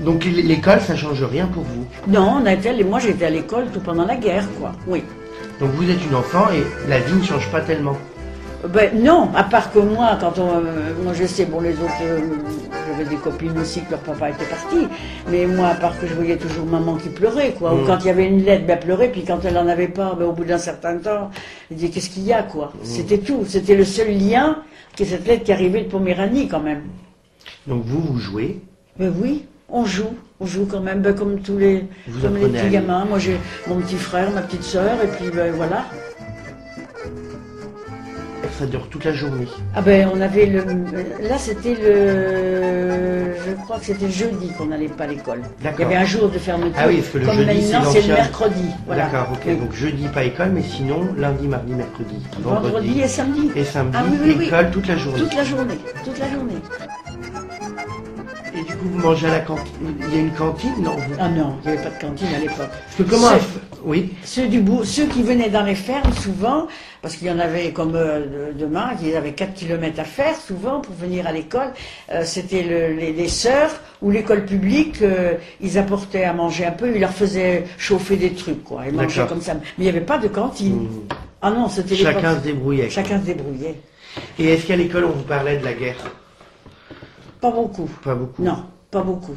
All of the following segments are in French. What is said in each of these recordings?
Donc l'école, ça change rien pour vous Non, on a été, moi j'étais à l'école tout pendant la guerre, quoi. Oui. Donc vous êtes une enfant et la vie ne change pas tellement ben, non, à part que moi, quand on, euh, moi je sais, bon les autres, euh, j'avais des copines aussi que leur papa était parti, mais moi à part que je voyais toujours maman qui pleurait, quoi, ou Mm. quand il y avait une lettre, ben pleurait, puis quand elle en avait pas, ben, au bout d'un certain temps, elle disait qu'est-ce qu'il y a, quoi? Mm. C'était tout, c'était le seul lien que cette lettre qui arrivait de Poméranie quand même. Donc vous, vous jouez Mais oui, on joue, on joue quand même, ben, comme tous les, Vous comme les petits gamins. Moi j'ai mon petit frère, ma petite sœur, et puis ben voilà. Ça dure toute la journée. Ah ben on avait le là c'était le je crois que c'était jeudi qu'on n'allait pas à l'école. Il y avait un jour de fermeture. Ah oui, parce que le Comme jeudi, c'est maintenant c'est le mercredi. Voilà. D'accord, ok. Oui. Donc jeudi, pas école, mais sinon lundi, mardi, mercredi, Vendredi et samedi. et samedi, Ah oui, oui, oui. école toute la journée. Toute la journée. Toute la journée. Et du coup, vous mangez à la cantine. Il y a une cantine Non. vous- Ah non, il n'y avait pas de cantine à l'époque. Parce que comment Oui. Ceux du bout, ceux qui venaient dans les fermes souvent, parce qu'il y en avait comme euh, de- demain, qui avaient 4 kilomètres à faire souvent pour venir à l'école, euh, c'était le- les, les sœurs ou l'école publique, euh, ils apportaient à manger un peu, ils leur faisaient chauffer des trucs, quoi, ils mangeaient comme ça. Mais il n'y avait pas de cantine. Mmh. Ah non, c'était Chacun se débrouillait. Chacun se débrouillait. Et est-ce qu'à l'école, on vous parlait de la guerre? Pas beaucoup. Pas beaucoup. Non, pas beaucoup.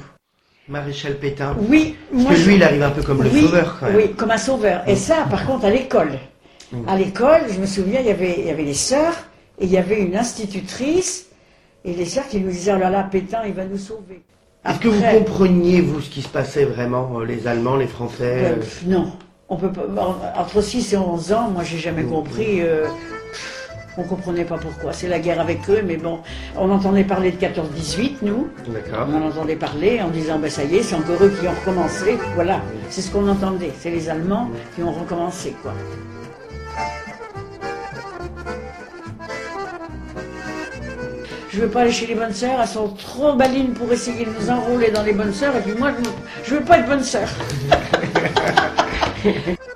Maréchal Pétain. Oui, Parce moi que je- lui, il arrive un peu comme le oui, sauveur, quand même. Oui, comme un sauveur. Et ça, par contre, à l'école. Mm. À l'école, je me souviens, il y avait, il y avait les sœurs et il y avait une institutrice et les sœurs qui nous disaient, oh là là, Pétain, il va nous sauver. Est-ce que vous compreniez, vous, ce qui se passait vraiment, euh, les Allemands, les Français euh, euh, Non. On peut pas, en- entre 6 et 11 ans, moi, j'ai jamais Mm. compris. euh, on comprenait pas pourquoi. C'est la guerre avec eux, mais bon, on entendait parler de 14-18, nous. D'accord. On en entendait parler en disant, ben ça y est, c'est encore eux qui ont recommencé. Voilà, c'est ce qu'on entendait. C'est les Allemands qui ont recommencé, quoi. Je veux pas aller chez les bonnes sœurs, elles sont trop balines pour essayer de nous enrôler dans les bonnes sœurs, et puis moi, je, je veux pas être bonne sœur.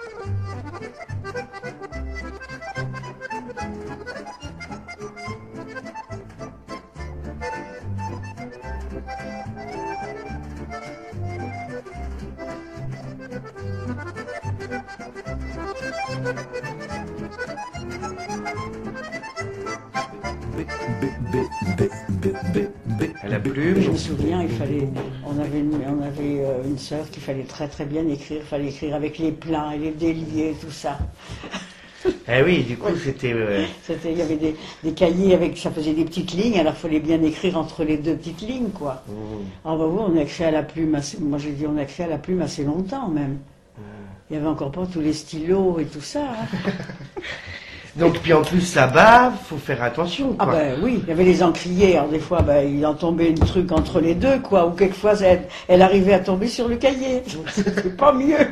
souviens, il fallait, on avait, une, on avait euh, une sœur qu'il fallait très très bien écrire, il fallait écrire avec les pleins et les déliés, tout ça. Eh oui, du coup, c'était... euh, C'était, il y avait des, des cahiers avec, ça faisait des petites lignes, alors il fallait bien écrire entre les deux petites lignes, quoi. mmh. Ah bah oui, on a écrit à la plume, assez, moi j'ai dit on a écrit à la plume assez longtemps même. Il y avait encore pas tous les stylos et tout ça. hein. Donc, puis en plus, bave, faut faire attention, Ah quoi. ben oui, il y avait les encriers, alors des fois ben, il en tombait un truc entre les deux, quoi, ou quelquefois elle, elle arrivait à tomber sur le cahier. Donc c'était pas mieux.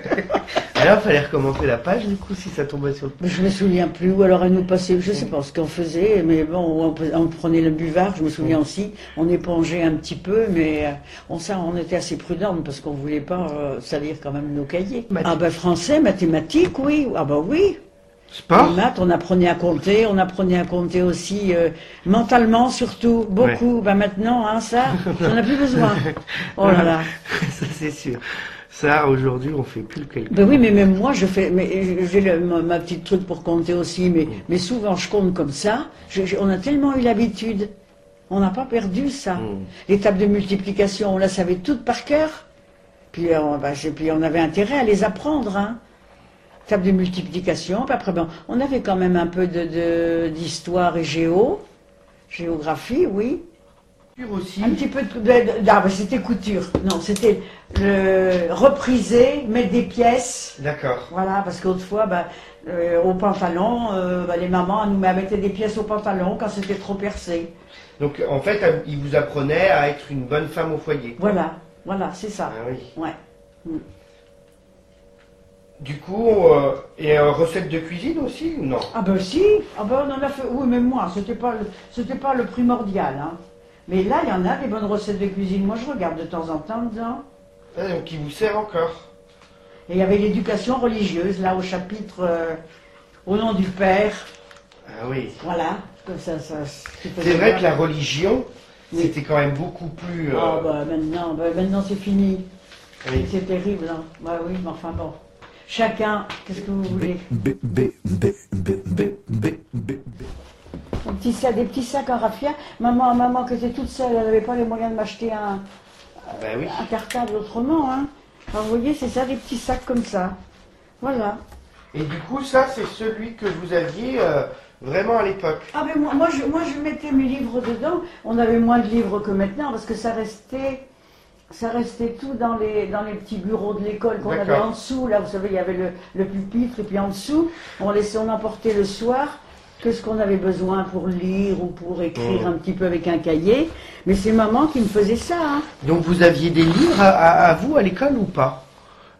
Alors, il fallait recommencer la page, du coup, si ça tombait sur le... Mais je me souviens plus, ou alors elle nous passait, je sais pas ce qu'on faisait, mais bon, on, on prenait le buvard, je me souviens aussi, on épongeait un petit peu, mais euh, on, ça, on était assez prudente parce qu'on voulait pas euh, salir quand même nos cahiers. Ah ben français, mathématiques, oui, ah ben oui. Sport Les maths, on apprenait à compter, on apprenait à compter aussi euh, mentalement surtout, beaucoup. Ben maintenant, hein, ça, j'en ai plus besoin. Oh là là. ça, c'est sûr. Ça, aujourd'hui, on fait plus le calcul. Ben oui, mais même moi, je fais, mais j'ai le- ma, ma petite truc pour compter aussi, mais, mais souvent je compte comme ça. Je- je- on a tellement eu l'habitude, on n'a pas perdu ça. Mm. Tables de multiplication, on la savait toutes par cœur. Puis, euh, on, ben, j'ai- puis on avait intérêt à les apprendre. Hein. Table de multiplication. Puis après, ben, on avait quand même un peu de- de- d'histoire et géo, géographie, oui. aussi. Un petit peu de, de- de- ah, ben, c'était couture. Non, c'était le repriser, mettre des pièces. D'accord. Voilà, parce qu'autrefois, ben, euh, au pantalon, euh, ben, les mamans nous mettaient des pièces au pantalon quand c'était trop percé. Donc, en fait, il vous apprenait à être une bonne femme au foyer. Voilà, voilà, c'est ça. Ah oui. Ouais. Du coup, euh, et euh, recette de cuisine aussi ou non? Ah ben si, ah ben on en a fait. Oui, même moi, c'était pas le, c'était pas le primordial. Hein. Mais là, il y en a des bonnes recettes de cuisine. Moi, je regarde de temps en temps dedans. Ah, Donc, il vous sert encore? Et il y avait l'éducation religieuse là au chapitre euh, au nom du Père. Ah oui. Voilà, comme ça, ça. C'est vrai que la religion, Oui. C'était quand même beaucoup plus. euh, Ah bah maintenant, bah, maintenant c'est fini. oui. C'est terrible, hein. Bah oui, mais enfin bon. Chacun, qu'est-ce que vous voulez B, B, B, B, B, B, B. Un petit sac, Des petits sacs en raffia. Maman, maman qui était toute seule, elle n'avait pas les moyens de m'acheter un, Ben oui. un cartable autrement. Hein. Alors vous voyez, c'est ça, des petits sacs comme ça. Voilà. Et du coup, ça, c'est celui que vous aviez euh, vraiment à l'époque. Ah mais moi, moi, je, moi je mettais mes livres dedans. On avait moins de livres que maintenant parce que ça restait, ça restait tout dans les, dans les petits bureaux de l'école qu'on avait en dessous. Là, vous savez, il y avait le, le pupitre et puis en dessous, on laissait, on emportait le soir que ce qu'on avait besoin pour lire ou pour écrire Mhm. un petit peu avec un cahier? Mais c'est maman qui me faisait ça. hein. Donc, vous aviez des livres à, vous à l'école ou pas?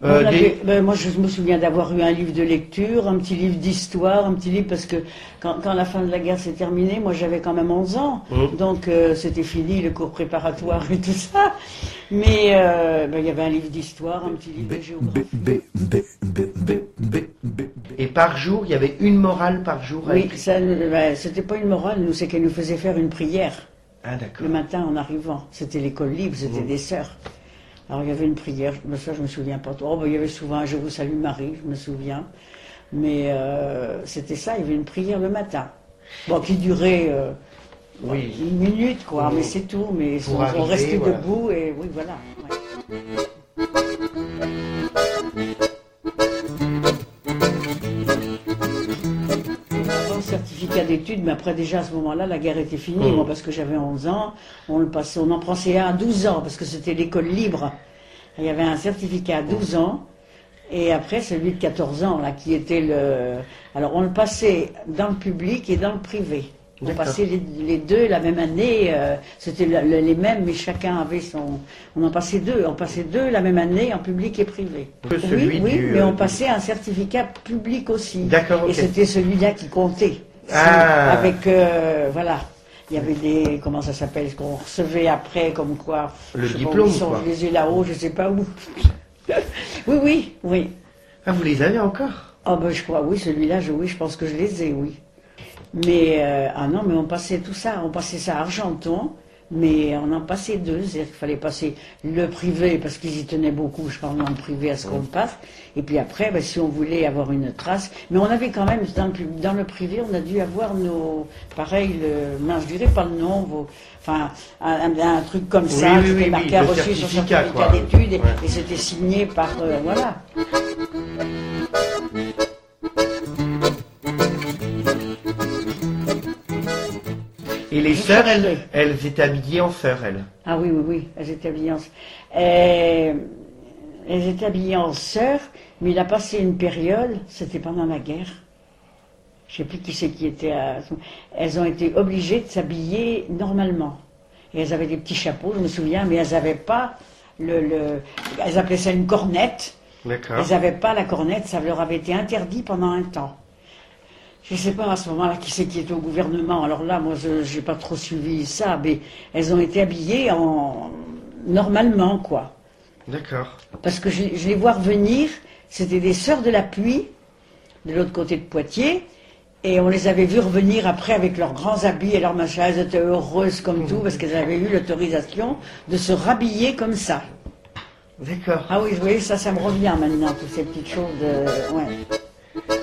Euh, des- ben, moi, je me souviens d'avoir eu un livre de lecture, un petit livre d'histoire, un petit livre parce que quand, quand la fin de la guerre s'est terminée, moi j'avais quand même 11 ans, Mhm. donc euh, c'était fini le cours préparatoire et tout ça. Mais euh, ben, il y avait un livre d'histoire, un petit livre de géographie. Et par jour, il y avait une morale par jour Oui, écrire. ça, ben, c'était pas une morale, nous, c'est qu'elle nous faisait faire une prière Ah, d'accord. le matin en arrivant. C'était l'école libre, c'était Mhm. des sœurs. Alors il y avait une prière, mais ça je me souviens pas trop. Oh, ben, il y avait souvent un Je vous salue Marie, je me souviens. Mais euh, c'était ça, il y avait une prière le matin. Bon, qui durait euh, Oui. une minute, quoi, mais c'est tout. Mais on, on arriver, restait voilà. debout et oui, voilà. ouais. Certificat d'études, mais après déjà à ce moment-là, la guerre était finie, Mm. moi parce que j'avais 11 ans, on le passait, on en passait un à 12 ans, parce que c'était l'école libre. Il y avait un certificat à 12 ans, et après celui de 14 ans, là, qui était le... Alors on le passait dans le public et dans le privé. On passait les, les deux la même année, euh, c'était le- les mêmes, mais chacun avait son... On en passait deux, on passait deux la même année en public et privé. Oui, oui, du, mais euh, on du- passait un certificat public aussi. D'accord, Et c'était celui-là qui comptait. Ah. Avec, euh, voilà, il y avait des, comment ça s'appelle, ce qu'on recevait après, comme quoi. Le je pas diplôme, où quoi. Je les ai là-haut, je sais pas où. oui, oui, oui. Ah, vous les avez encore? Ah ben je crois, oui, celui-là, je, oui, je pense que je les ai, oui. Mais, euh, ah non, mais on passait tout ça, on passait ça à Argenton, mais on en passait deux, c'est-à-dire qu'il fallait passer le privé, parce qu'ils y tenaient beaucoup, je pense, dans le privé à ce qu'on passe, et puis après, ben, si on voulait avoir une trace, mais on avait quand même, dans le, pub- dans le privé, on a dû avoir nos, pareil, le, non, je dirais pas le nom, vos, enfin, un, un- un truc comme ça, Oui, oui, qui était oui, marqué oui, à reçu sur certificat, d'études, et, Ouais. et c'était signé par, euh, voilà. Et les sœurs, elles, étaient habillées en sœurs, elles. Ah oui, oui, oui, elles étaient habillées en... Euh, elles étaient habillées en sœurs, mais il a passé une période, c'était pendant la guerre. Je sais plus qui c'est qui était à... Elles ont été obligées de s'habiller normalement. Et elles avaient des petits chapeaux, je me souviens, mais elles n'avaient pas le, le... Elles appelaient ça une cornette. D'accord. Elles n'avaient pas la cornette, ça leur avait été interdit pendant un temps. Je ne sais pas à ce moment-là qui c'est qui était au gouvernement. Alors là, moi, je n'ai pas trop suivi ça, mais elles ont été habillées en normalement, quoi. D'accord. Parce que je, je les vois revenir, c'était des sœurs de la pluie, de l'autre côté de Poitiers, et on les avait vues revenir après avec leurs grands habits et leurs machins. Elles étaient heureuses comme tout, parce qu'elles avaient eu l'autorisation de se rhabiller comme ça. D'accord. Ah oui, vous voyez, ça, ça me revient maintenant, toutes ces petites choses. de- ouais.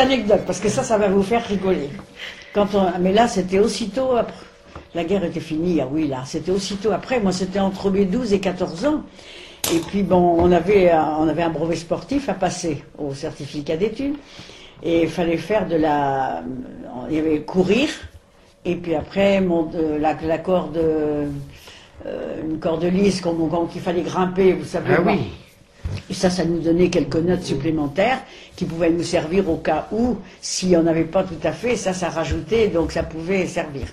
Anecdote, parce que ça, ça va vous faire rigoler. Quand on, mais là, c'était aussitôt après. La guerre était finie, ah oui, là, c'était aussitôt après. Moi, c'était entre mes 12 et 14 ans. Et puis, bon, on avait, un- on avait un brevet sportif à passer au certificat d'études. Et il fallait faire de la. Il y avait courir. Et puis après, mon, la, la corde. euh, une corde lisse qu'il fallait grimper, vous savez. Ah oui. Et ça, ça nous donnait quelques notes supplémentaires qui pouvaient nous servir au cas où, si on n'avait pas tout à fait, ça, ça rajoutait, donc ça pouvait servir.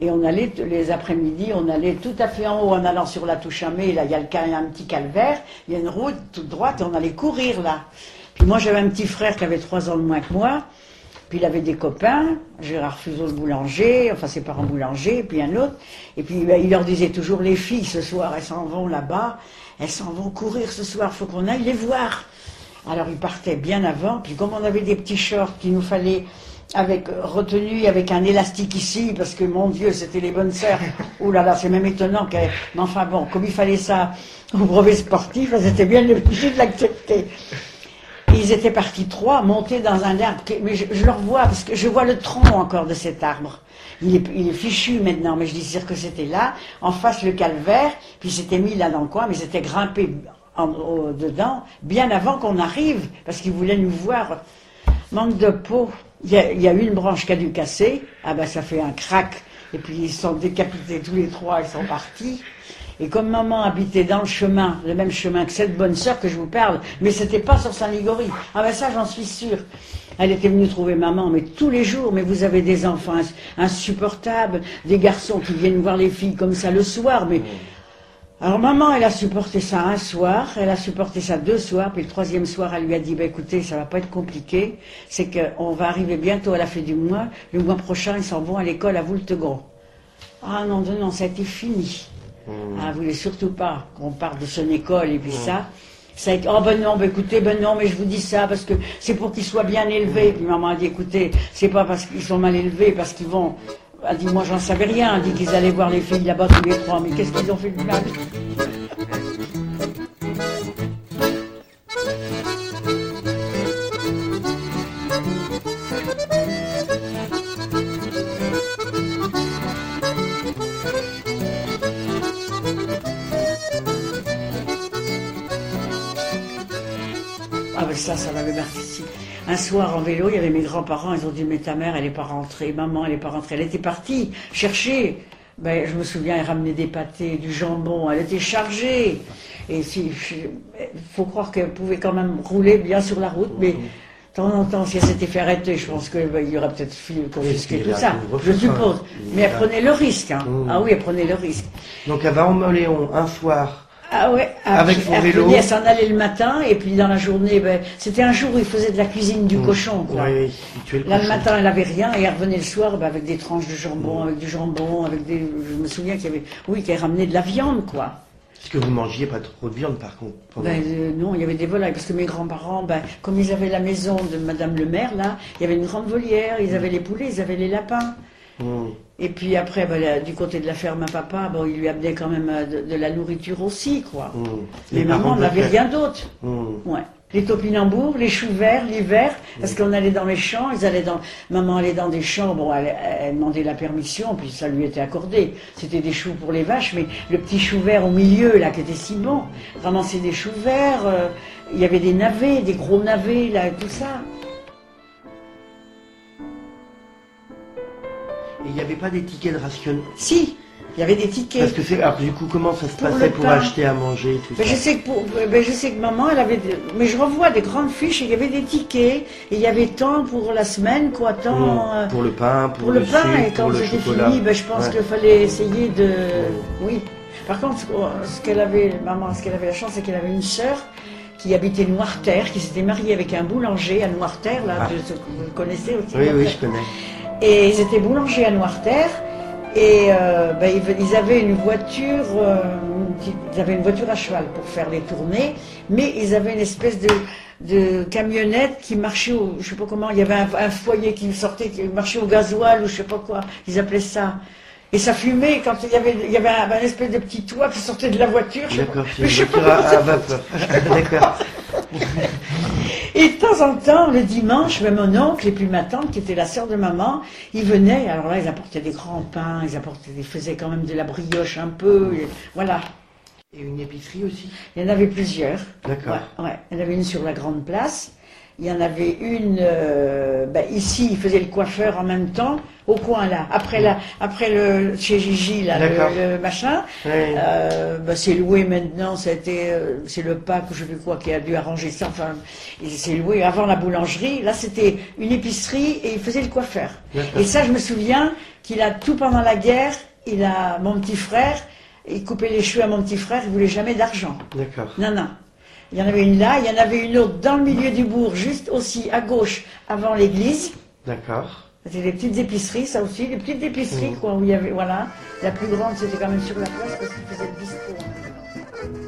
Et on allait, les après-midi, on allait tout à fait en haut en allant sur la mai, là, il y a le, il y a un petit calvaire, il y a une route toute droite et on allait courir là. Puis moi, j'avais un petit frère qui avait trois ans de moins que moi. Puis il avait des copains, Gérard Fuseau le boulanger, enfin ses parents boulangers, et puis un autre. Et puis ben, il leur disait toujours, les filles, ce soir, elles s'en vont là-bas, elles s'en vont courir ce soir, faut qu'on aille les voir. Alors ils partaient bien avant, puis comme on avait des petits shorts qu'il nous fallait avec euh, retenus avec un élastique ici, parce que mon Dieu, c'était les bonnes sœurs. Ouh là là, c'est même étonnant que. Mais enfin bon, comme il fallait ça au brevet sportif, elles étaient bien obligées de l'accepter. Ils étaient partis trois, montés dans un arbre. Mais je, je le revois, parce que je vois le tronc encore de cet arbre. Il est, il fichu maintenant, mais je dis que c'était là. En face, le calvaire. Puis c'était mis là dans le coin, mais c'était grimpé en, dedans, bien avant qu'on arrive, parce qu'ils voulaient nous voir. Manque de peau. Il y, a, il y a une branche qui a dû casser. Ah ben ça fait un crack. Et puis ils sont décapités tous les trois, ils sont partis. Et comme maman habitait dans le chemin, le même chemin que cette bonne sœur que je vous parle, mais c'était pas sur Saint-Ligory. Ah ben ça j'en suis sûre. Elle était venue trouver maman, mais tous les jours, mais vous avez des enfants ins- insupportables, des garçons qui viennent voir les filles comme ça le soir, mais alors maman, elle a supporté ça un soir, elle a supporté ça deux soirs, puis le troisième soir, elle lui a dit, bah, écoutez, ça va pas être compliqué, c'est qu'on va arriver bientôt à la fin du mois, le mois prochain, ils s'en vont à l'école à Voultegron. Ah non, non, non, ça a été fini. Ah, vous voulez surtout pas qu'on parte de son école et puis ça. Ça a été, oh ben non, ben écoutez, ben non, mais je vous dis ça parce que c'est pour qu'ils soient bien élevés. Puis maman a dit, écoutez, c'est pas parce qu'ils sont mal élevés, parce qu'ils vont. Elle dit, moi j'en savais rien. Elle dit qu'ils allaient voir les filles là-bas tous les trois. Mais qu'est-ce qu'ils ont fait de mal? Ça, ça m'avait marqué. Un soir en vélo, il y avait mes grands-parents, ils ont dit mais ta mère, elle n'est pas rentrée, maman, elle n'est pas rentrée. Elle était partie chercher. Ben, je me souviens, elle ramenait des pâtés, du jambon, elle était chargée. Et si, il faut croire qu'elle pouvait quand même rouler bien sur la route, mais de temps en temps, si elle s'était fait arrêter, je pense qu'il y aurait peut-être qu'il tout ça, je suppose. hein. Mais elle prenait le risque. hein. Mmh. Ah oui, elle prenait le risque. Donc elle va en Moléon un soir. Ah ouais, Avec elle vélo. elle s'en allait le matin, et puis dans la journée, ben, c'était un jour où il faisait de la cuisine du cochon. Quoi. Mmh. Oui, oui, il tuait le Là, le cochon. matin, elle avait rien, et elle revenait le soir ben, avec des tranches de jambon, avec du jambon, avec des. Je me souviens qu'il y avait. Oui, qu'elle ramenait de la viande, quoi. Parce que vous mangiez pas trop de viande par contre. Ben, euh, non, il y avait des volailles, parce que mes grands-parents, ben, comme ils avaient la maison de Madame le maire, là, il y avait une grande volière, ils avaient les poulets, ils avaient les lapins. Mmh. Et puis après, ben, là, du côté de la ferme à papa, bon, il lui amenait quand même euh, de, de la nourriture aussi, quoi. Mmh. Mais maman n'avait rien d'autre. Mmh. Ouais. Les topinambours, les choux verts l'hiver, parce qu'on allait dans les champs, ils allaient dans, maman allait dans des champs, bon, elle, elle demandait la permission, puis ça lui était accordé. C'était des choux pour les vaches, mais le petit chou vert au milieu, là, qui était si bon, ramasser des choux verts, euh, il y avait des navets, des gros navets, là, tout ça. Et il n'y avait pas des tickets de rationnement. Si, il y avait des tickets. Parce que c'est. Alors du coup, comment ça se Pour passait pour acheter à manger tout Ben, ça je sais que pour, ben, je sais que maman, elle avait, des- mais je revois des grandes fiches. et Il y avait des tickets et il y avait tant pour la semaine, quoi, tant Mmh. euh, Pour le pain, pour, pour le pain. sucre, Et quand c'était fini, ben, je pense Ouais. qu'il fallait essayer de, oui. Par contre, ce qu'elle avait, maman, ce qu'elle avait la chance, c'est qu'elle avait une sœur qui habitait Noirterre, qui s'était mariée avec un boulanger à Noirterre, là, Ah. vous connaissez aussi. Oui, oui, je connais. Et ils étaient boulangers à Noirterre. Et euh, ben, ils, avaient une voiture, euh, ils avaient une voiture à cheval pour faire les tournées, mais ils avaient une espèce de, de camionnette qui marchait au, je sais pas comment, il y avait un, un foyer qui sortait, qui marchait au gasoil ou je sais pas quoi, ils appelaient ça. Et ça fumait quand il y avait, il y avait un, un espèce de petit toit qui sortait de la voiture. je sais pas- D'accord, mais je sais pas à vapeur. D'accord. Et de temps en temps, le dimanche, ben, mon oncle et puis ma tante, qui était la sœur de maman, ils venaient, alors là, ils apportaient des grands pains, ils apportaient, ils faisaient quand même de la brioche un peu, et voilà. Et une épicerie aussi? Il y en avait plusieurs. D'accord. Ouais, ouais. Il y en avait une sur la grande place. Il y en avait une euh, ben, ici, il faisait le coiffeur en même temps, au coin là. Après, la, après le, chez Gigi, là, le, le machin. Euh, ben, c'est loué maintenant, c'était, euh, c'est le pack ou je sais plus quoi qui a dû arranger ça. Enfin, il s'est loué avant la boulangerie. Là, c'était une épicerie et il faisait le coiffeur. Et ça, je me souviens qu'il a tout pendant la guerre. Il a mon petit frère, il coupait les cheveux à mon petit frère. Il voulait jamais d'argent. D'accord. Non, non. Il y en avait une là, il y en avait une autre dans le milieu du bourg, juste aussi à gauche, avant l'église. D'accord. C'était des petites épiceries, ça aussi, des petites épiceries, Mhm. quoi, où il y avait, voilà. La plus grande, c'était quand même sur la place parce qu'ils faisaient le bistrot.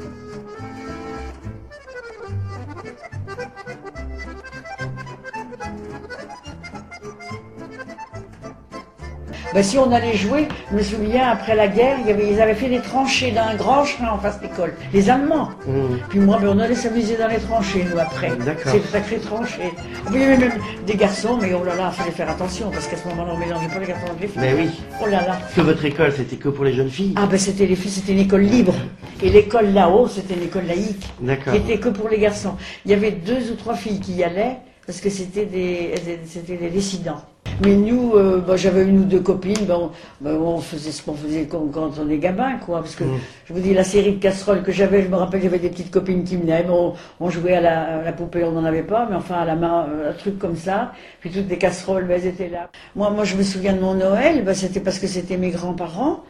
Ben, si on allait jouer, je me souviens, après la guerre, il y avait, ils avaient fait des tranchées d'un grand chemin en face d'école. Les Allemands. Mmh. Puis moi, ben, on allait s'amuser dans les tranchées, nous, après. D'accord. C'est sacré tranchées. Puis il y avait même des garçons, mais oh là là, il fallait faire attention, parce qu'à ce moment-là, on mélangeait pas les garçons avec les filles. Mais oui. Oh là là. Parce que votre école, c'était que pour les jeunes filles. Ah ben c'était les filles, c'était une école libre. Et l'école là-haut, c'était une école laïque, D'accord. qui était que pour les garçons. Il y avait deux ou trois filles qui y allaient, parce que c'était des, c'était des dissidents. Mais nous, euh, bah, j'avais une ou deux copines, bah, on faisait ce qu'on faisait quand, quand on est gamin, quoi. Parce que, Mm. je vous dis, la série de casseroles que j'avais, je me rappelle, j'avais des petites copines qui venaient, bon, on jouait à la, à la poupée, on n'en avait pas, mais enfin, à la main, euh, un truc comme ça. Puis toutes les casseroles, bah, elles étaient là. Moi, moi, je me souviens de mon Noël, bah, c'était parce que c'était mes grands-parents.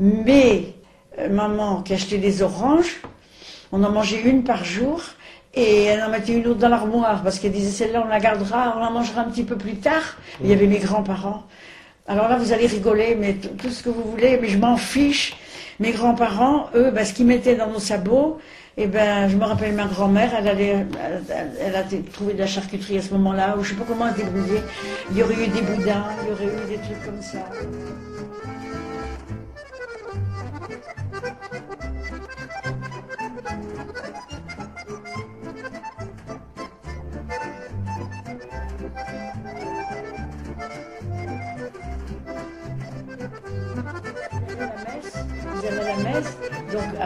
Mais, euh, maman qui achetait des oranges, on en mangeait une par jour. Et elle en mettait une autre dans l'armoire parce qu'elle disait celle-là on la gardera, on la mangera un petit peu plus tard. Il y avait mes grands-parents. Alors là vous allez rigoler, mais tout ce que vous voulez, mais je m'en fiche. Mes grands-parents, eux, ben, ce qu'ils mettaient dans nos sabots, et ben je me rappelle ma grand-mère, elle elle, a trouvé de la charcuterie à ce moment-là, ou je sais pas comment elle débrouillée. Il y aurait eu des boudins, il y aurait eu des trucs comme ça.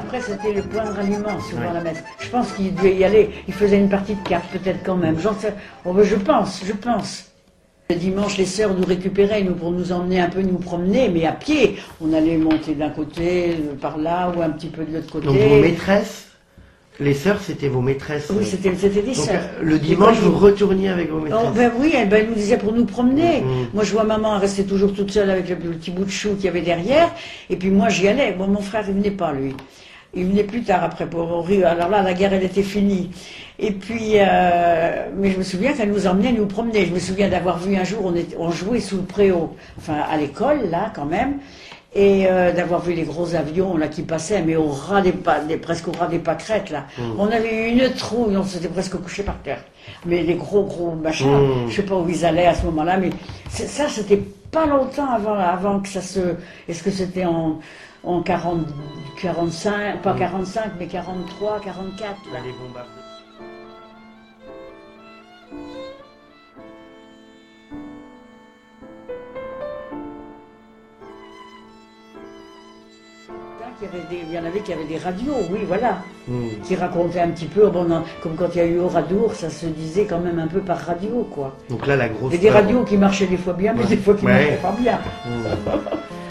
Après c'était le point de ralliement, souvent Ouais. la messe. Je pense qu'ils devaient y aller, ils faisaient une partie de cartes peut-être quand même, sais, oh, ben, je pense, je pense. Le dimanche, les sœurs nous récupéraient nous, pour nous emmener un peu nous promener, mais à pied. On allait monter d'un côté, euh, par là, ou un petit peu de l'autre côté. Donc vos maîtresses, les sœurs, c'était vos maîtresses. Oui, c'était des sœurs. le dimanche, vous retourniez avec vos Oh, maîtresses. ben oui, elle, ben, nous disait pour nous promener. Mhm. Moi, je vois maman rester toujours toute seule avec le, le petit bout de chou qu'il y avait derrière. Et puis moi, j'y allais. Bon, mon frère, il venait pas, lui. Il venait plus tard après pour rire. Alors là, la guerre, elle était finie. Et puis, euh, mais je me souviens qu'elle nous emmenait nous promener. Je me souviens d'avoir vu un jour, on, on jouait sous le préau, enfin à l'école, là, quand même. Et euh, d'avoir vu les gros avions là qui passaient, mais au ras des, presque au ras des pâquerettes là. On avait eu une trouille, on s'était presque couché par terre. Mais les gros gros machins, Mm. je sais pas où ils allaient à ce moment-là, mais ça c'était pas longtemps avant, avant que ça se. Est-ce que c'était en en 40, 45, pas 45, mais 43, 44 là. Les bombardements. Il y, avait des- il y en avait qui avaient des radios, oui, voilà, Hmm. qui racontaient un petit peu, bon, non, comme quand il y a eu Oradour, ça se disait quand même un peu par radio, quoi. Donc là, la grosse. Et des radios qui marchaient des fois bien, mais des fois qui Ouais. marchaient pas bien. Hmm.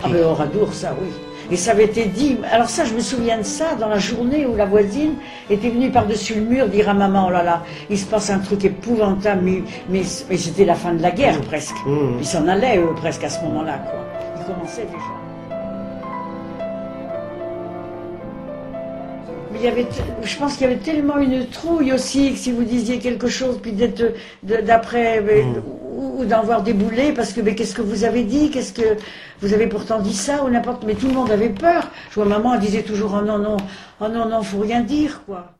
Ah ben Oradour, ça oui. Et ça avait été dit, alors ça je me souviens de ça, dans la journée où la voisine était venue par-dessus le mur dire à maman, oh là là, il se passe un truc épouvantable, mais, mais, mais c'était la fin de la guerre presque. Hmm. Ils s'en allaient eux presque à ce moment-là, quoi. Ils commençaient déjà. Il y avait, je pense qu'il y avait tellement une trouille aussi que si vous disiez quelque chose, puis d'être d'après ou, ou d'en voir débouler, parce que mais qu'est-ce que vous avez dit, qu'est-ce que vous avez pourtant dit ça ou n'importe, mais tout le monde avait peur. Je vois maman elle disait toujours oh non non, oh non non, faut rien dire quoi.